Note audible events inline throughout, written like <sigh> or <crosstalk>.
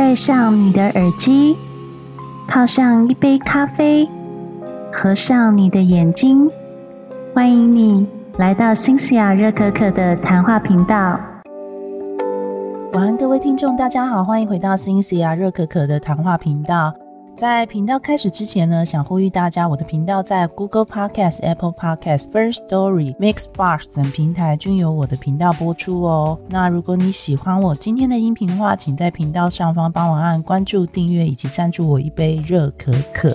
戴上你的耳机，泡上一杯咖啡，合上你的眼睛，欢迎你来到新西亚热可可的谈话频道。晚安，各位听众，大家好，欢迎回到新西亚热可可的谈话频道。在频道开始之前呢，想呼吁大家，我的频道在 Google Podcast、Apple Podcast、First Story、Mixbox 等平台均有我的频道播出哦。那如果你喜欢我今天的音频的话，请在频道上方帮我按关注、订阅以及赞助我一杯热可可。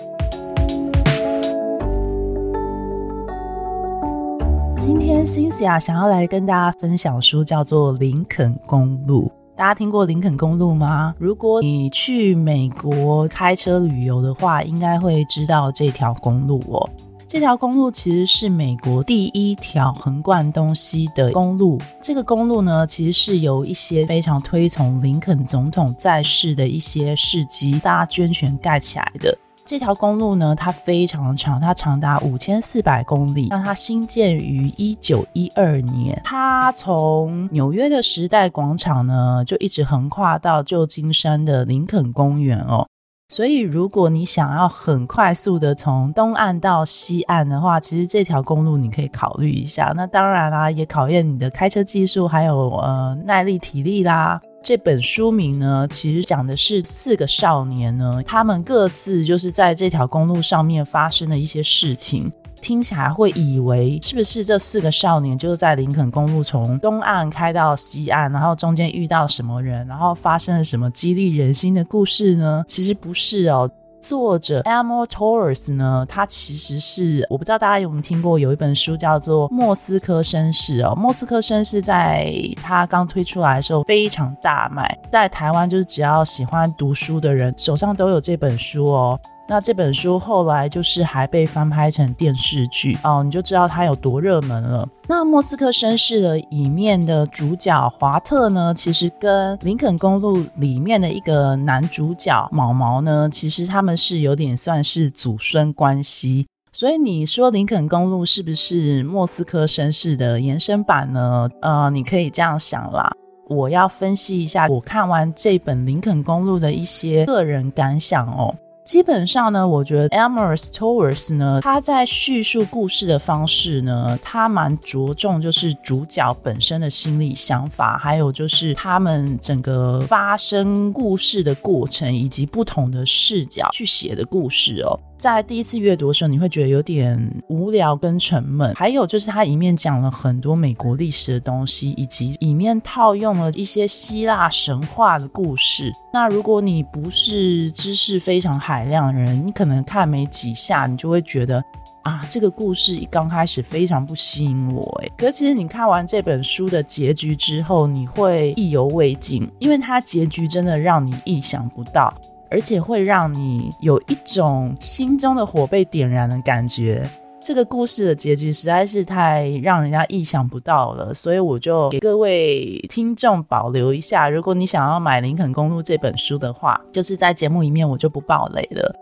今天 Cynthia 想要来跟大家分享书，叫做《林肯公路》。大家听过林肯公路吗？如果你去美国开车旅游的话，应该会知道这条公路哦。这条公路其实是美国第一条横贯东西的公路。这个公路呢，其实是由一些非常推崇林肯总统在世的一些事迹，大家捐钱盖起来的。这条公路呢，它非常长，它长达五千四百公里。那它新建于一九一二年，它从纽约的时代广场呢，就一直横跨到旧金山的林肯公园哦。所以，如果你想要很快速的从东岸到西岸的话，其实这条公路你可以考虑一下。那当然啦，也考验你的开车技术，还有呃耐力、体力啦。这本书名呢，其实讲的是四个少年呢，他们各自就是在这条公路上面发生的一些事情。听起来会以为是不是这四个少年就是在林肯公路从东岸开到西岸，然后中间遇到什么人，然后发生了什么激励人心的故事呢？其实不是哦。作者 Amor Torres 呢，他其实是我不知道大家有没有听过，有一本书叫做《莫斯科绅士》哦，《莫斯科绅士》在他刚推出来的时候非常大卖，在台湾就是只要喜欢读书的人手上都有这本书哦。那这本书后来就是还被翻拍成电视剧哦，你就知道它有多热门了。那《莫斯科绅士》的里面的主角华特呢，其实跟《林肯公路》里面的一个男主角毛毛呢，其实他们是有点算是祖孙关系。所以你说《林肯公路》是不是《莫斯科绅士》的延伸版呢？呃，你可以这样想啦。我要分析一下我看完这本《林肯公路》的一些个人感想哦。基本上呢，我觉得 Amos Torres 呢，他在叙述故事的方式呢，他蛮着重就是主角本身的心理想法，还有就是他们整个发生故事的过程，以及不同的视角去写的故事哦。在第一次阅读的时候，你会觉得有点无聊跟沉闷。还有就是它里面讲了很多美国历史的东西，以及里面套用了一些希腊神话的故事。那如果你不是知识非常海量的人，你可能看没几下，你就会觉得啊，这个故事一刚开始非常不吸引我。哎，可其实你看完这本书的结局之后，你会意犹未尽，因为它结局真的让你意想不到。而且会让你有一种心中的火被点燃的感觉。这个故事的结局实在是太让人家意想不到了，所以我就给各位听众保留一下。如果你想要买《林肯公路》这本书的话，就是在节目里面我就不爆雷了。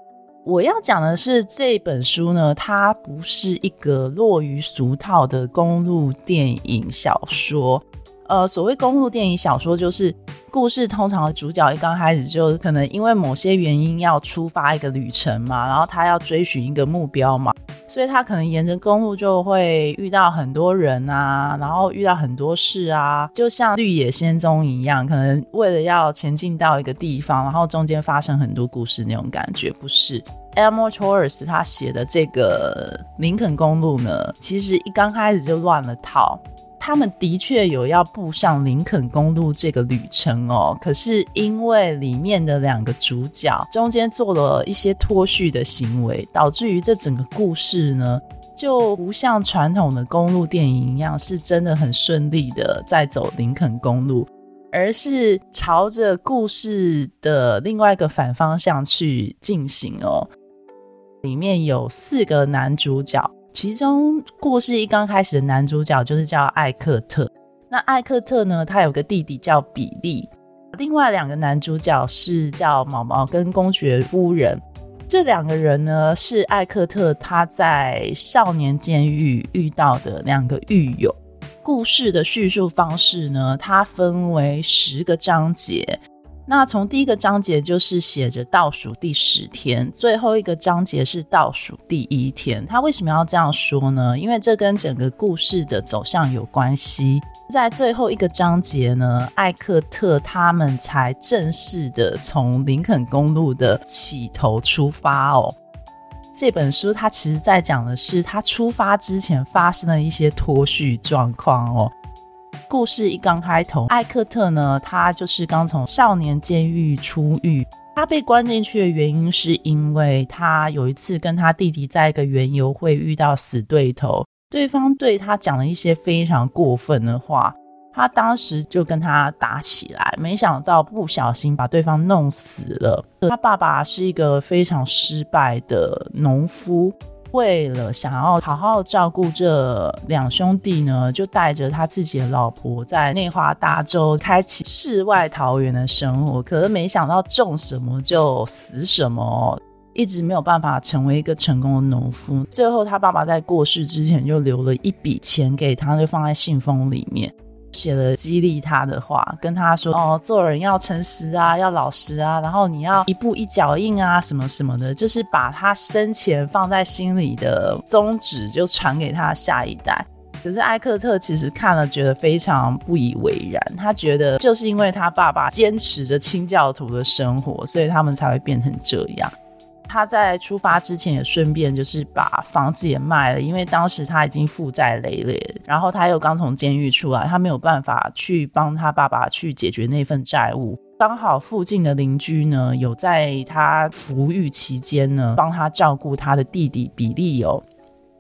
我要讲的是这本书呢，它不是一个落于俗套的公路电影小说。呃，所谓公路电影小说，就是故事通常的主角一刚开始就可能因为某些原因要出发一个旅程嘛，然后他要追寻一个目标嘛，所以他可能沿着公路就会遇到很多人啊，然后遇到很多事啊，就像绿野仙踪一样，可能为了要前进到一个地方，然后中间发生很多故事那种感觉，不是？Elmo Torres 他写的这个林肯公路呢，其实一刚开始就乱了套。他们的确有要步上林肯公路这个旅程哦，可是因为里面的两个主角中间做了一些脱序的行为，导致于这整个故事呢，就不像传统的公路电影一样，是真的很顺利的在走林肯公路，而是朝着故事的另外一个反方向去进行哦。里面有四个男主角。其中故事一刚开始的男主角就是叫艾克特，那艾克特呢，他有个弟弟叫比利，另外两个男主角是叫毛毛跟公爵夫人，这两个人呢是艾克特他在少年监狱遇到的两个狱友。故事的叙述方式呢，它分为十个章节。那从第一个章节就是写着倒数第十天，最后一个章节是倒数第一天。他为什么要这样说呢？因为这跟整个故事的走向有关系。在最后一个章节呢，艾克特他们才正式的从林肯公路的起头出发哦。这本书它其实在讲的是他出发之前发生的一些脱序状况哦。故事一刚开头，艾克特呢，他就是刚从少年监狱出狱。他被关进去的原因，是因为他有一次跟他弟弟在一个园游会遇到死对头，对方对他讲了一些非常过分的话，他当时就跟他打起来，没想到不小心把对方弄死了。他爸爸是一个非常失败的农夫。为了想要好好照顾这两兄弟呢，就带着他自己的老婆在内华达州开启世外桃源的生活。可是没想到种什么就死什么，一直没有办法成为一个成功的农夫。最后他爸爸在过世之前就留了一笔钱给他，就放在信封里面。写了激励他的话，跟他说：“哦，做人要诚实啊，要老实啊，然后你要一步一脚印啊，什么什么的，就是把他生前放在心里的宗旨，就传给他下一代。”可是艾克特其实看了，觉得非常不以为然。他觉得就是因为他爸爸坚持着清教徒的生活，所以他们才会变成这样。他在出发之前也顺便就是把房子也卖了，因为当时他已经负债累累，然后他又刚从监狱出来，他没有办法去帮他爸爸去解决那份债务。刚好附近的邻居呢，有在他服狱期间呢，帮他照顾他的弟弟比利哦。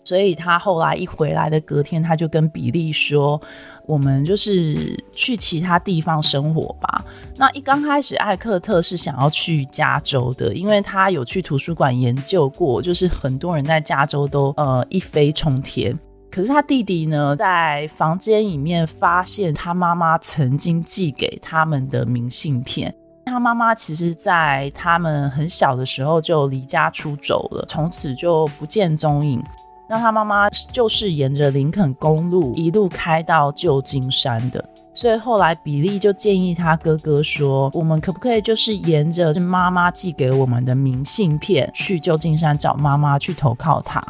所以他后来一回来的隔天，他就跟比利说：“我们就是去其他地方生活吧。”那一刚开始，艾克特是想要去加州的，因为他有去图书馆研究过，就是很多人在加州都呃一飞冲天。可是他弟弟呢，在房间里面发现他妈妈曾经寄给他们的明信片。他妈妈其实，在他们很小的时候就离家出走了，从此就不见踪影。那他妈妈就是沿着林肯公路一路开到旧金山的，所以后来比利就建议他哥哥说：“我们可不可以就是沿着妈妈寄给我们的明信片去旧金山找妈妈去投靠他？”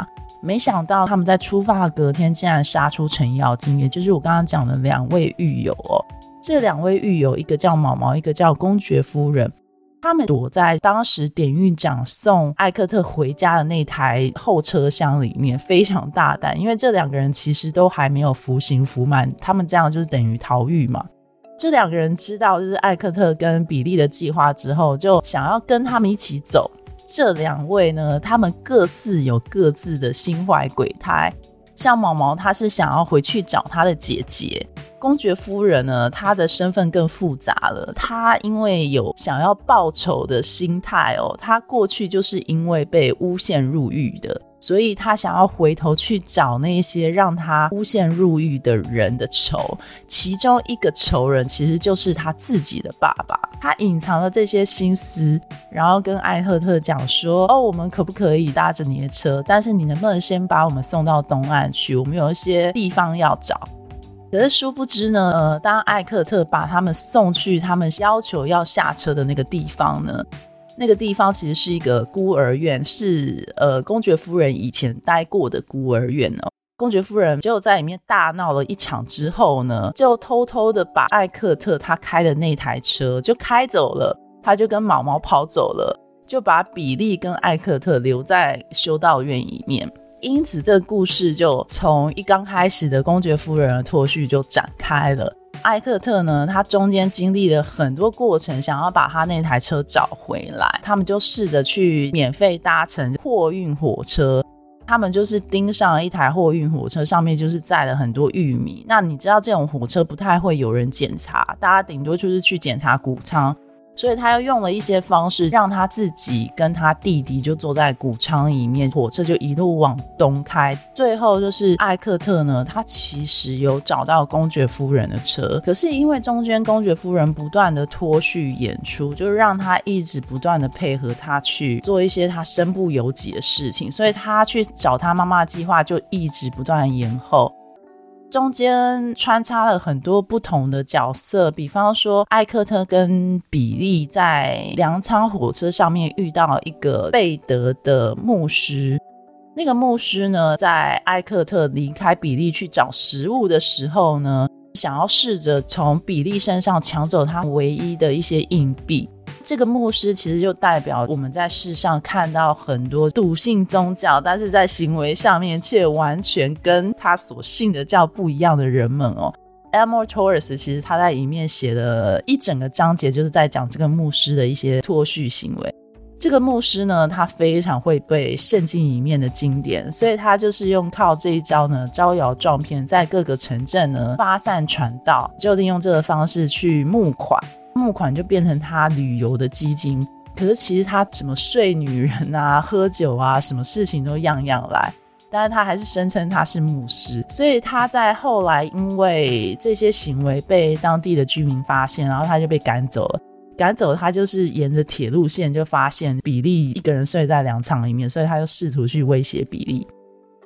没想到他们在出发的隔天竟然杀出程咬金，也就是我刚刚讲的两位狱友哦。这两位狱友，一个叫毛毛，一个叫公爵夫人。他们躲在当时典狱长送艾克特回家的那台后车厢里面，非常大胆，因为这两个人其实都还没有服刑服满，他们这样就是等于逃狱嘛。这两个人知道就是艾克特跟比利的计划之后，就想要跟他们一起走。这两位呢，他们各自有各自的心怀鬼胎，像毛毛，他是想要回去找他的姐姐。公爵夫人呢，她的身份更复杂了。她因为有想要报仇的心态哦，她过去就是因为被诬陷入狱的，所以她想要回头去找那些让她诬陷入狱的人的仇。其中一个仇人其实就是他自己的爸爸。他隐藏了这些心思，然后跟艾赫特讲说：“哦，我们可不可以搭着你的车？但是你能不能先把我们送到东岸去？我们有一些地方要找。”可是殊不知呢，呃，当艾克特把他们送去他们要求要下车的那个地方呢，那个地方其实是一个孤儿院，是呃公爵夫人以前待过的孤儿院哦。公爵夫人就在里面大闹了一场之后呢，就偷偷的把艾克特他开的那台车就开走了，他就跟毛毛跑走了，就把比利跟艾克特留在修道院里面。因此，这个故事就从一刚开始的公爵夫人的脱序就展开了。艾克特呢，他中间经历了很多过程，想要把他那台车找回来。他们就试着去免费搭乘货运火车，他们就是盯上了一台货运火车，上面就是载了很多玉米。那你知道，这种火车不太会有人检查，大家顶多就是去检查谷仓。所以他又用了一些方式，让他自己跟他弟弟就坐在谷仓里面，火车就一路往东开。最后就是艾克特呢，他其实有找到公爵夫人的车，可是因为中间公爵夫人不断的脱序演出，就让他一直不断的配合他去做一些他身不由己的事情，所以他去找他妈妈的计划就一直不断延后。中间穿插了很多不同的角色，比方说艾克特跟比利在粮仓火车上面遇到一个贝德的牧师。那个牧师呢，在艾克特离开比利去找食物的时候呢，想要试着从比利身上抢走他唯一的一些硬币。这个牧师其实就代表我们在世上看到很多笃信宗教，但是在行为上面却完全跟他所信的教不一样的人们哦。Amor Torres 其实他在里面写了一整个章节，就是在讲这个牧师的一些脱序行为。这个牧师呢，他非常会背圣经里面的经典，所以他就是用靠这一招呢，招摇撞骗，在各个城镇呢发散传道，就利用这个方式去募款。募款就变成他旅游的基金，可是其实他什么睡女人啊、喝酒啊，什么事情都样样来。但是他还是声称他是牧师，所以他在后来因为这些行为被当地的居民发现，然后他就被赶走了。赶走他就是沿着铁路线就发现比利一个人睡在粮仓里面，所以他就试图去威胁比利。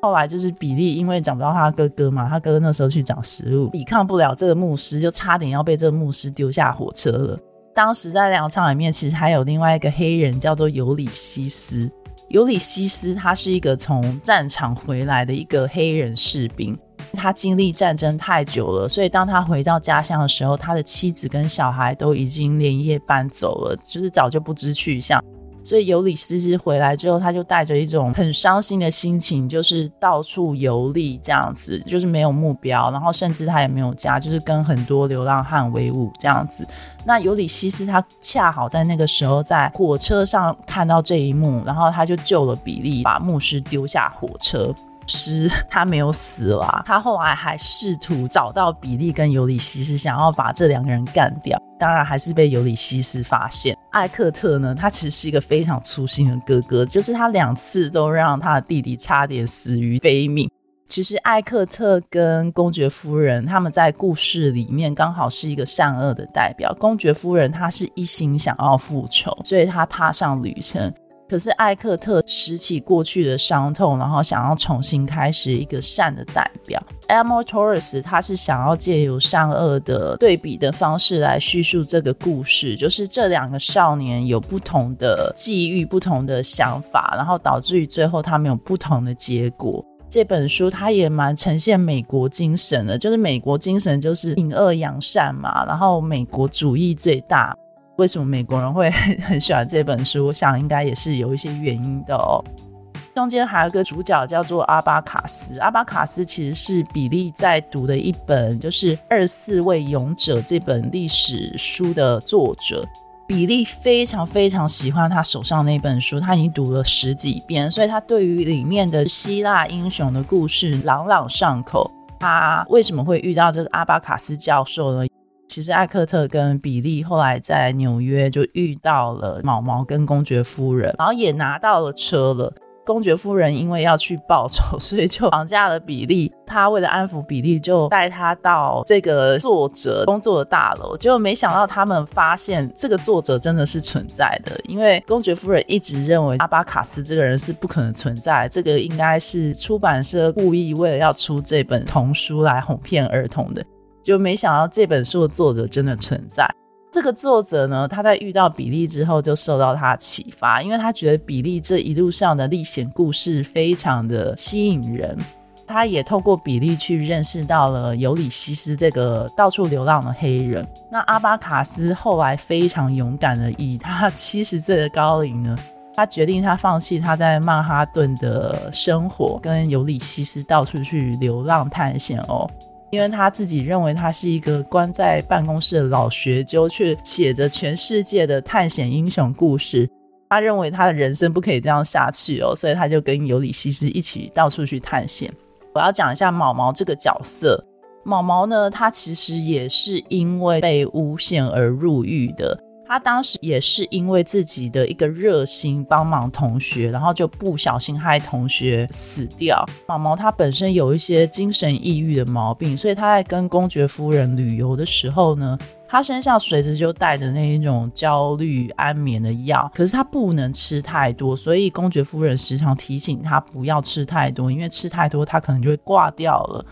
后来就是比利，因为找不到他哥哥嘛，他哥哥那时候去找食物，抵抗不了这个牧师，就差点要被这个牧师丢下火车了。当时在粮仓里面，其实还有另外一个黑人，叫做尤里西斯。尤里西斯他是一个从战场回来的一个黑人士兵，他经历战争太久了，所以当他回到家乡的时候，他的妻子跟小孩都已经连夜搬走了，就是早就不知去向。所以尤里西斯回来之后，他就带着一种很伤心的心情，就是到处游历这样子，就是没有目标，然后甚至他也没有家，就是跟很多流浪汉为伍这样子。那尤里西斯他恰好在那个时候在火车上看到这一幕，然后他就救了比利，把牧师丢下火车。师他没有死啦，他后来还试图找到比利跟尤里西斯，想要把这两个人干掉。当然还是被尤里西斯发现。艾克特呢，他其实是一个非常粗心的哥哥，就是他两次都让他的弟弟差点死于非命。其实艾克特跟公爵夫人他们在故事里面刚好是一个善恶的代表。公爵夫人她是一心想要复仇，所以她踏上旅程。可是艾克特拾起过去的伤痛，然后想要重新开始一个善的代表。Amor Torres，他是想要借由善恶的对比的方式来叙述这个故事，就是这两个少年有不同的际遇、不同的想法，然后导致于最后他们有不同的结果。这本书它也蛮呈现美国精神的，就是美国精神就是隐恶扬善嘛，然后美国主义最大。为什么美国人会 <laughs> 很喜欢这本书？我想应该也是有一些原因的哦。中间还有个主角叫做阿巴卡斯，阿巴卡斯其实是比利在读的一本，就是《二四位勇者》这本历史书的作者。比利非常非常喜欢他手上那本书，他已经读了十几遍，所以他对于里面的希腊英雄的故事朗朗上口。他为什么会遇到这个阿巴卡斯教授呢？其实艾克特跟比利后来在纽约就遇到了毛毛跟公爵夫人，然后也拿到了车了。公爵夫人因为要去报仇，<laughs> 所以就绑架了比利。他为了安抚比利，就带他到这个作者工作的大楼。结果没想到他们发现这个作者真的是存在的，因为公爵夫人一直认为阿巴卡斯这个人是不可能存在，这个应该是出版社故意为了要出这本童书来哄骗儿童的。就没想到这本书的作者真的存在。这个作者呢，他在遇到比利之后就受到他启发，因为他觉得比利这一路上的历险故事非常的吸引人。他也透过比利去认识到了尤里西斯这个到处流浪的黑人。那阿巴卡斯后来非常勇敢的以他 <laughs> 七十岁的高龄呢，他决定他放弃他在曼哈顿的生活，跟尤里西斯到处去流浪探险哦。因为他自己认为他是一个关在办公室的老学究，却写着全世界的探险英雄故事。他认为他的人生不可以这样下去哦，所以他就跟尤里西斯一起到处去探险。我要讲一下毛毛这个角色。毛毛呢，他其实也是因为被诬陷而入狱的。他当时也是因为自己的一个热心帮忙同学，然后就不小心害同学死掉。毛毛他本身有一些精神抑郁的毛病，所以他在跟公爵夫人旅游的时候呢，他身上随时就带着那一种焦虑安眠的药。可是他不能吃太多，所以公爵夫人时常提醒他不要吃太多，因为吃太多他可能就会挂掉了。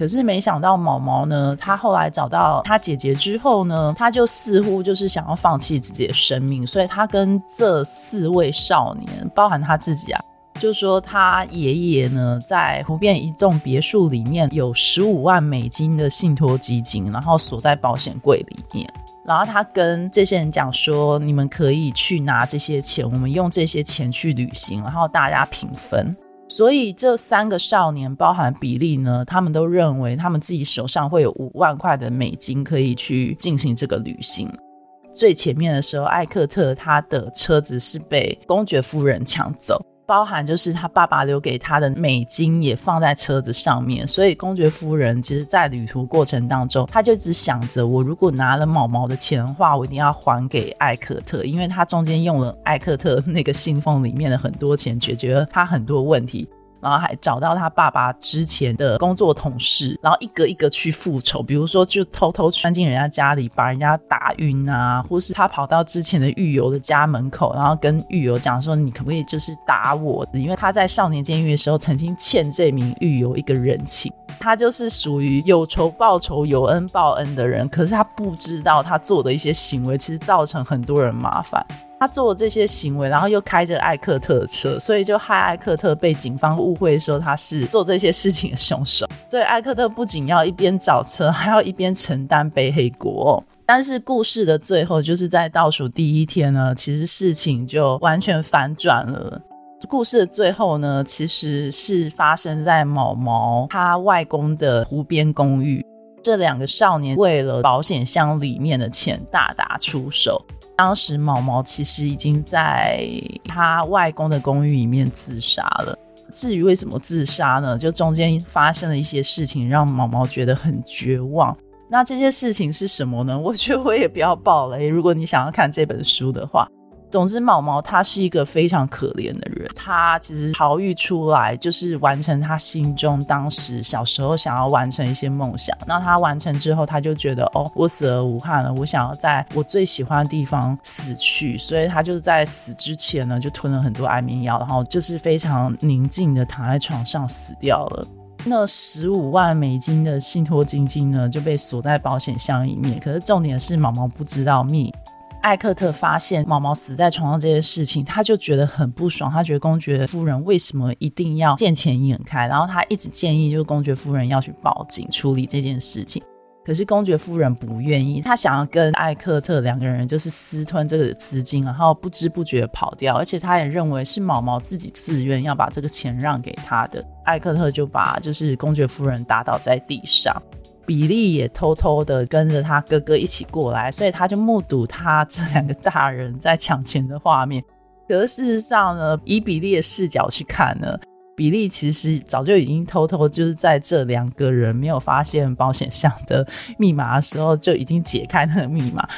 可是没想到毛毛呢，他后来找到他姐姐之后呢，他就似乎就是想要放弃自己的生命，所以他跟这四位少年，包含他自己啊。就说他爷爷呢，在湖边一栋别墅里面有十五万美金的信托基金，然后锁在保险柜里面。然后他跟这些人讲说：“你们可以去拿这些钱，我们用这些钱去旅行，然后大家平分。”所以这三个少年，包含比利呢，他们都认为他们自己手上会有五万块的美金可以去进行这个旅行。最前面的时候，艾克特他的车子是被公爵夫人抢走。包含就是他爸爸留给他的美金也放在车子上面，所以公爵夫人其实，在旅途过程当中，他就只想着，我如果拿了毛毛的钱的话，我一定要还给艾克特，因为他中间用了艾克特那个信封里面的很多钱，解决了他很多问题。然后还找到他爸爸之前的工作同事，然后一个一个去复仇，比如说就偷偷钻进人家家里把人家打晕啊，或是他跑到之前的狱友的家门口，然后跟狱友讲说：“你可不可以就是打我？”因为他在少年监狱的时候曾经欠这名狱友一个人情，他就是属于有仇报仇、有恩报恩的人。可是他不知道他做的一些行为其实造成很多人麻烦。他做这些行为，然后又开着艾克特的车，所以就害艾克特被警方误会说他是做这些事情的凶手。所以艾克特不仅要一边找车，还要一边承担背黑锅。但是故事的最后，就是在倒数第一天呢，其实事情就完全反转了。故事的最后呢，其实是发生在毛毛他外公的湖边公寓。这两个少年为了保险箱里面的钱大打出手。当时毛毛其实已经在他外公的公寓里面自杀了。至于为什么自杀呢？就中间发生了一些事情，让毛毛觉得很绝望。那这些事情是什么呢？我觉得我也不要爆雷。如果你想要看这本书的话。总之，毛毛他是一个非常可怜的人。他其实逃狱出来，就是完成他心中当时小时候想要完成一些梦想。那他完成之后，他就觉得哦，我死而无憾了。我想要在我最喜欢的地方死去，所以他就在死之前呢，就吞了很多安眠药，然后就是非常宁静的躺在床上死掉了。那十五万美金的信托基金呢，就被锁在保险箱里面。可是重点是，毛毛不知道密。艾克特发现毛毛死在床上这件事情，他就觉得很不爽。他觉得公爵夫人为什么一定要见钱眼开？然后他一直建议，就是公爵夫人要去报警处理这件事情。可是公爵夫人不愿意，他想要跟艾克特两个人就是私吞这个资金，然后不知不觉跑掉。而且他也认为是毛毛自己自愿要把这个钱让给他的。艾克特就把就是公爵夫人打倒在地上。比利也偷偷的跟着他哥哥一起过来，所以他就目睹他这两个大人在抢钱的画面。可是事实上呢，以比利的视角去看呢，比利其实早就已经偷偷就是在这两个人没有发现保险箱的密码的时候，就已经解开那个密码。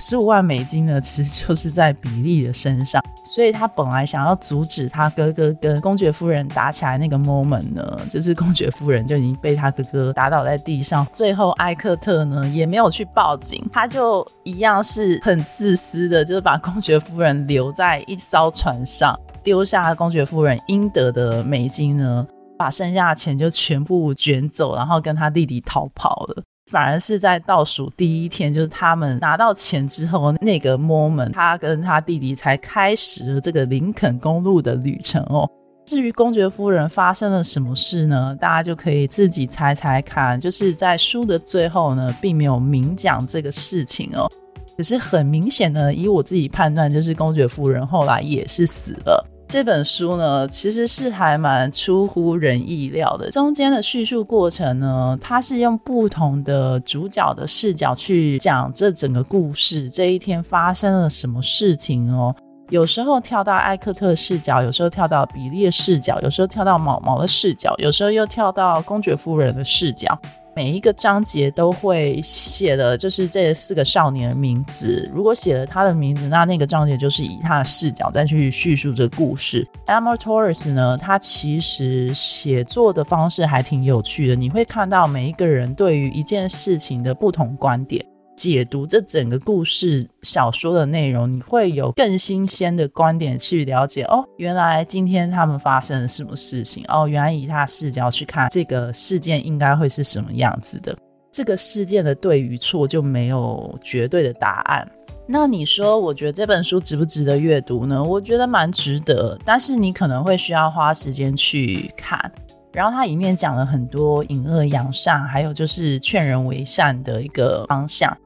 十五万美金呢，其实就是在比利的身上，所以他本来想要阻止他哥哥跟公爵夫人打起来那个 moment 呢，就是公爵夫人就已经被他哥哥打倒在地上。最后艾克特呢也没有去报警，他就一样是很自私的，就是把公爵夫人留在一艘船上，丢下公爵夫人应得的美金呢，把剩下的钱就全部卷走，然后跟他弟弟逃跑了。反而是在倒数第一天，就是他们拿到钱之后那个 moment，他跟他弟弟才开始了这个林肯公路的旅程哦。至于公爵夫人发生了什么事呢？大家就可以自己猜猜看。就是在书的最后呢，并没有明讲这个事情哦。可是很明显的，以我自己判断，就是公爵夫人后来也是死了。这本书呢，其实是还蛮出乎人意料的。中间的叙述过程呢，它是用不同的主角的视角去讲这整个故事。这一天发生了什么事情哦？有时候跳到艾克特视角，有时候跳到比利视角，有时候跳到毛毛的视角，有时候又跳到公爵夫人的视角。每一个章节都会写的，就是这四个少年的名字。如果写了他的名字，那那个章节就是以他的视角再去叙述这个故事。Amor Torres 呢，他其实写作的方式还挺有趣的。你会看到每一个人对于一件事情的不同观点。解读这整个故事小说的内容，你会有更新鲜的观点去了解。哦，原来今天他们发生了什么事情？哦，原来以他视角去看这个事件，应该会是什么样子的？这个事件的对与错就没有绝对的答案。那你说，我觉得这本书值不值得阅读呢？我觉得蛮值得，但是你可能会需要花时间去看。然后它里面讲了很多隐恶扬善，还有就是劝人为善的一个方向。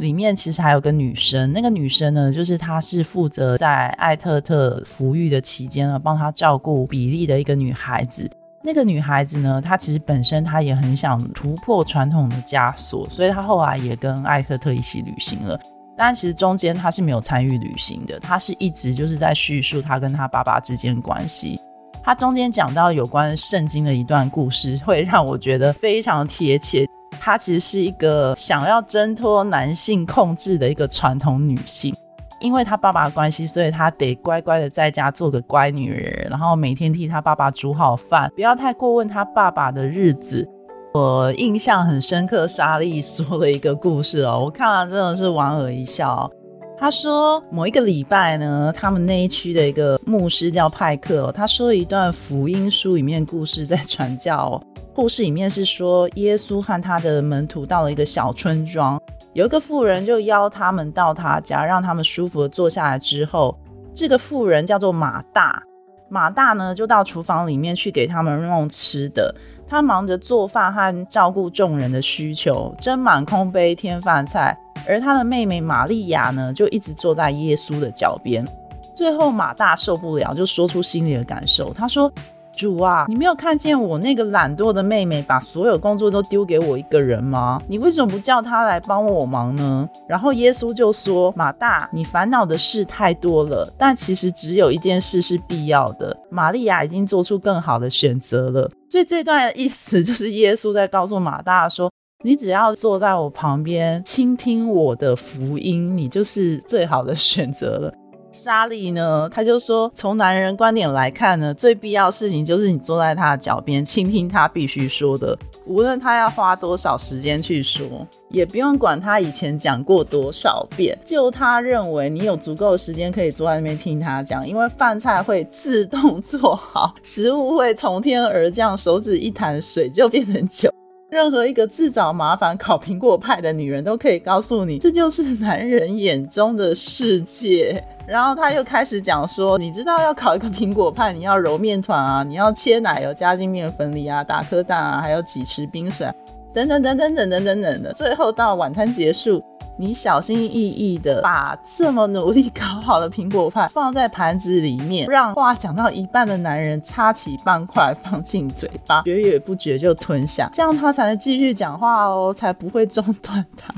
里面其实还有个女生，那个女生呢，就是她是负责在艾特特服役的期间呢，帮她照顾比利的一个女孩子。那个女孩子呢，她其实本身她也很想突破传统的枷锁，所以她后来也跟艾特特一起旅行了。但其实中间她是没有参与旅行的，她是一直就是在叙述她跟她爸爸之间关系。他中间讲到有关圣经的一段故事，会让我觉得非常贴切。她其实是一个想要挣脱男性控制的一个传统女性，因为她爸爸的关系，所以她得乖乖的在家做个乖女人，然后每天替她爸爸煮好饭，不要太过问她爸爸的日子。我印象很深刻，莎莉说了一个故事哦，我看了真的是莞尔一笑。他说某一个礼拜呢，他们那一区的一个牧师叫派克，他说一段福音书里面故事在传教哦。故事里面是说，耶稣和他的门徒到了一个小村庄，有一个妇人就邀他们到他家，让他们舒服的坐下来之后，这个妇人叫做马大，马大呢就到厨房里面去给他们弄吃的。他忙着做饭和照顾众人的需求，斟满空杯添饭菜，而他的妹妹玛利亚呢，就一直坐在耶稣的脚边。最后马大受不了，就说出心里的感受，他说。主啊，你没有看见我那个懒惰的妹妹把所有工作都丢给我一个人吗？你为什么不叫她来帮我忙呢？然后耶稣就说：“马大，你烦恼的事太多了，但其实只有一件事是必要的。玛利亚已经做出更好的选择了。”所以这段意思就是耶稣在告诉马大说：“你只要坐在我旁边倾听我的福音，你就是最好的选择了。”莎莉呢？他就说，从男人观点来看呢，最必要事情就是你坐在他的脚边，倾听他必须说的，无论他要花多少时间去说，也不用管他以前讲过多少遍。就他认为你有足够的时间可以坐在那边听他讲，因为饭菜会自动做好，食物会从天而降，手指一弹，水就变成酒。任何一个自找麻烦烤苹果派的女人都可以告诉你，这就是男人眼中的世界。<laughs> 然后他又开始讲说，你知道要烤一个苹果派，你要揉面团啊，你要切奶油加进面粉里啊，打颗蛋啊，还有几匙冰水，等等等等等等等等的。最后到晚餐结束，你小心翼翼的把这么努力搞好的苹果派放在盘子里面，让话讲到一半的男人插起半块放进嘴巴，觉也不觉就吞下，这样他才能继续讲话哦，才不会中断他。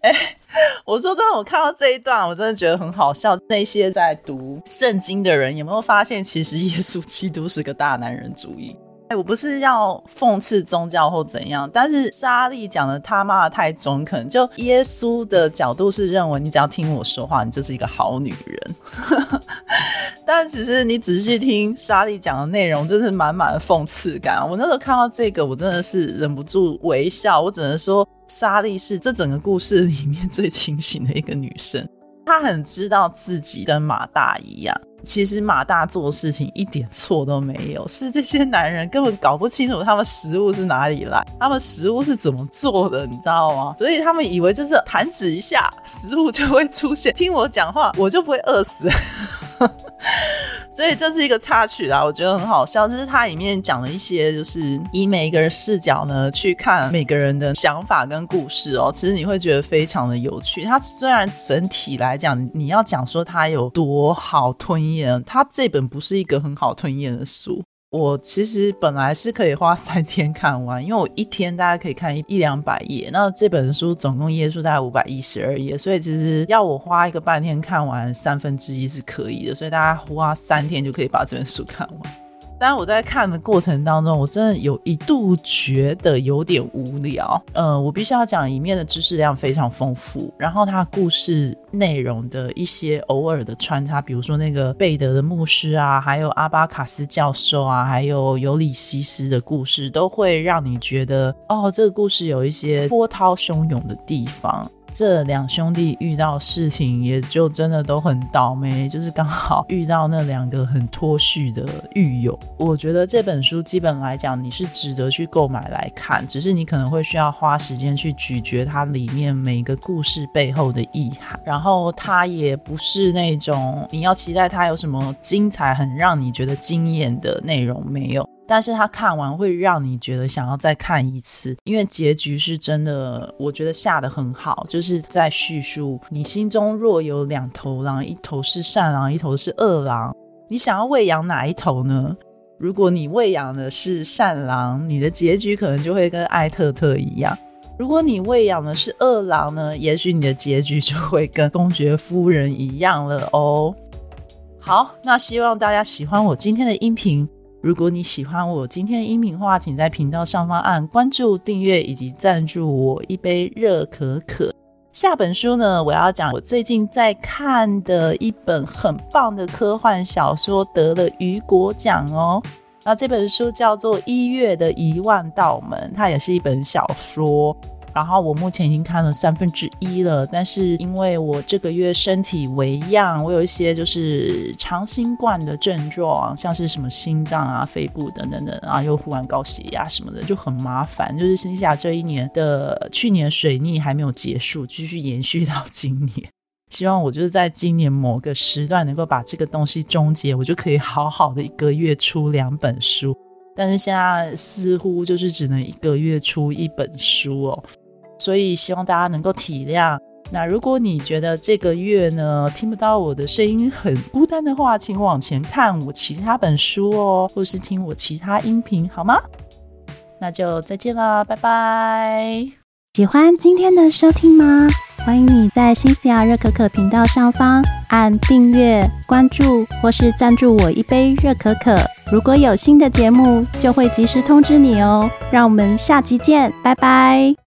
哎。我说真的，我看到这一段，我真的觉得很好笑。那些在读圣经的人有没有发现，其实耶稣基督是个大男人主义？哎，我不是要讽刺宗教或怎样，但是莎莉讲的他妈的太中肯。就耶稣的角度是认为，你只要听我说话，你就是一个好女人。<laughs> 但其实你仔细听莎莉讲的内容，真是满满的讽刺感。我那时候看到这个，我真的是忍不住微笑。我只能说。莎莉是这整个故事里面最清醒的一个女生，她很知道自己跟马大一样，其实马大做事情一点错都没有，是这些男人根本搞不清楚他们食物是哪里来，他们食物是怎么做的，你知道吗？所以他们以为就是弹指一下，食物就会出现，听我讲话，我就不会饿死。所以这是一个插曲啦，我觉得很好笑。就是它里面讲了一些，就是以每一个人视角呢去看每个人的想法跟故事哦。其实你会觉得非常的有趣。它虽然整体来讲，你要讲说它有多好吞咽，它这本不是一个很好吞咽的书。我其实本来是可以花三天看完，因为我一天大概可以看一一两百页。那这本书总共页数大概五百一十二页，所以其实要我花一个半天看完三分之一是可以的。所以大家花三天就可以把这本书看完。但我在看的过程当中，我真的有一度觉得有点无聊。呃，我必须要讲，里面的知识量非常丰富，然后它故事内容的一些偶尔的穿插，比如说那个贝德的牧师啊，还有阿巴卡斯教授啊，还有尤里西斯的故事，都会让你觉得，哦，这个故事有一些波涛汹涌的地方。这两兄弟遇到事情，也就真的都很倒霉，就是刚好遇到那两个很脱序的狱友。我觉得这本书基本来讲，你是值得去购买来看，只是你可能会需要花时间去咀嚼它里面每个故事背后的意涵。然后它也不是那种你要期待它有什么精彩、很让你觉得惊艳的内容，没有。但是他看完会让你觉得想要再看一次，因为结局是真的，我觉得下的很好，就是在叙述你心中若有两头狼，一头是善狼，一头是恶狼，你想要喂养哪一头呢？如果你喂养的是善狼，你的结局可能就会跟艾特特一样；如果你喂养的是恶狼呢，也许你的结局就会跟公爵夫人一样了哦。好，那希望大家喜欢我今天的音频。如果你喜欢我今天的音频话，请在频道上方按关注、订阅以及赞助我一杯热可可。下本书呢，我要讲我最近在看的一本很棒的科幻小说，得了雨果奖哦。那这本书叫做《一月的一万道门》，它也是一本小说。然后我目前已经看了三分之一了，但是因为我这个月身体为恙，我有一些就是长新冠的症状，像是什么心脏啊、肺部等等等啊，又忽然高血压什么的，就很麻烦。就是新西亚这一年的去年水逆还没有结束，继续延续到今年。<laughs> 希望我就是在今年某个时段能够把这个东西终结，我就可以好好的一个月出两本书。但是现在似乎就是只能一个月出一本书哦。所以希望大家能够体谅。那如果你觉得这个月呢听不到我的声音很孤单的话，请往前看我其他本书哦，或是听我其他音频好吗？那就再见啦，拜拜！喜欢今天的收听吗？欢迎你在新西亚热可可频道上方按订阅、关注或是赞助我一杯热可可。如果有新的节目，就会及时通知你哦。让我们下期见，拜拜！